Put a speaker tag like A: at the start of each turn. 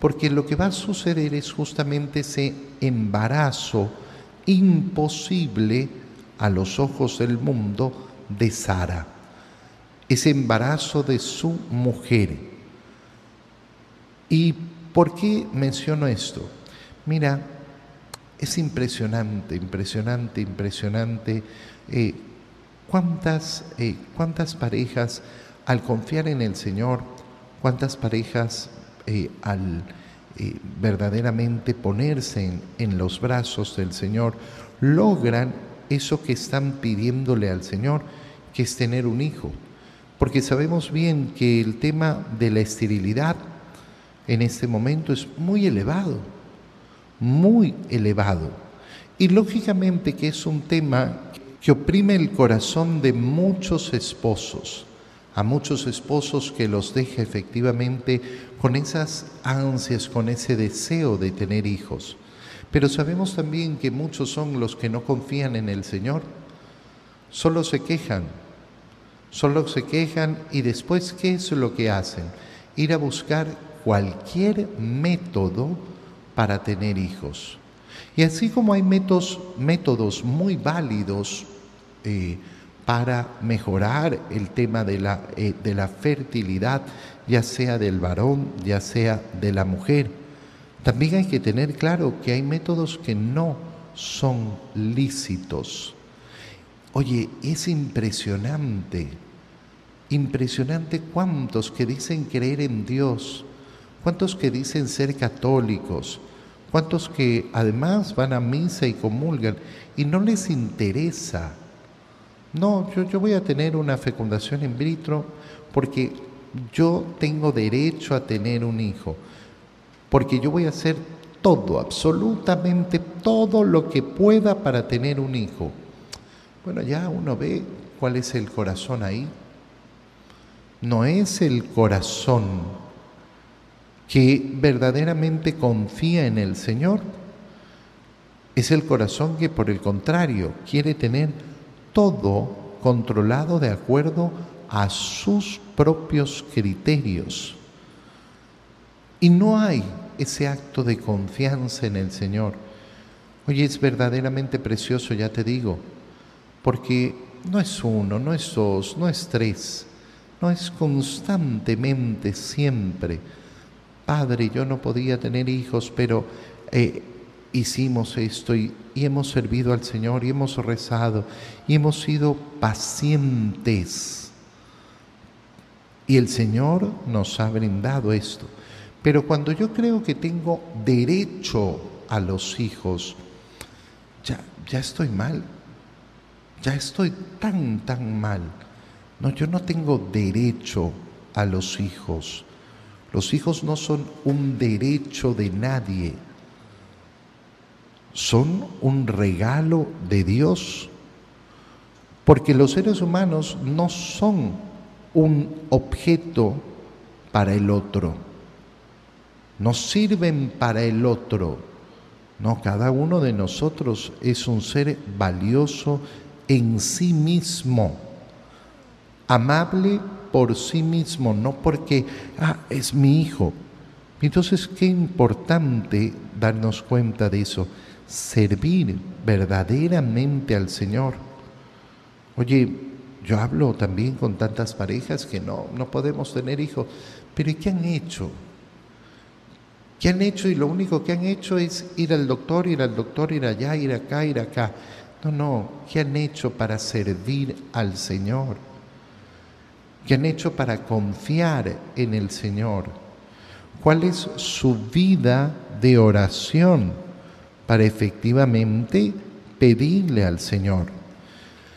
A: porque lo que va a suceder es justamente ese embarazo imposible a los ojos del mundo de Sara, ese embarazo de su mujer. ¿Y por qué menciono esto? Mira, es impresionante, impresionante, impresionante eh, cuántas, eh, cuántas parejas al confiar en el Señor, cuántas parejas eh, al verdaderamente ponerse en los brazos del Señor logran eso que están pidiéndole al Señor, que es tener un hijo. Porque sabemos bien que el tema de la esterilidad en este momento es muy elevado, muy elevado. Y lógicamente que es un tema que oprime el corazón de muchos esposos, a muchos esposos que los deja efectivamente con esas ansias, con ese deseo de tener hijos. Pero sabemos también que muchos son los que no confían en el Señor, solo se quejan, solo se quejan y después ¿qué es lo que hacen? Ir a buscar cualquier método para tener hijos. Y así como hay métodos, métodos muy válidos eh, para mejorar el tema de la, eh, de la fertilidad, ya sea del varón, ya sea de la mujer, también hay que tener claro que hay métodos que no son lícitos. Oye, es impresionante, impresionante cuántos que dicen creer en Dios, cuántos que dicen ser católicos, cuántos que además van a misa y comulgan y no les interesa. No, yo, yo voy a tener una fecundación in vitro porque yo tengo derecho a tener un hijo porque yo voy a hacer todo, absolutamente todo lo que pueda para tener un hijo. Bueno, ya uno ve cuál es el corazón ahí. No es el corazón que verdaderamente confía en el Señor. Es el corazón que por el contrario quiere tener todo controlado de acuerdo a sus propios criterios. Y no hay ese acto de confianza en el Señor. Oye, es verdaderamente precioso, ya te digo, porque no es uno, no es dos, no es tres, no es constantemente, siempre. Padre, yo no podía tener hijos, pero eh, hicimos esto y, hemos servido al Señor y hemos rezado y hemos sido pacientes. Y el Señor nos ha brindado esto. Pero cuando yo creo que tengo derecho a los hijos, ya, ya estoy mal. Ya estoy tan, tan mal. No, yo no tengo derecho a los hijos. Los hijos no son un derecho de nadie. Son un regalo de Dios. Porque los seres humanos no son un objeto para el otro no sirven para el otro. No, cada uno de nosotros es un ser valioso en sí mismo, amable por sí mismo, no porque, ah, es mi hijo. Entonces, qué importante darnos cuenta de eso, servir verdaderamente al Señor. Oye, yo hablo también con tantas parejas que no, no podemos tener hijos, pero ¿y qué han hecho? ¿Qué han hecho? Y lo único que han hecho es ir al doctor, ir al doctor, ir allá, ir acá, ir acá. No, no, ¿qué han hecho para servir al Señor? ¿Qué han hecho para confiar en el Señor? ¿Cuál es su vida de oración para efectivamente pedirle al Señor?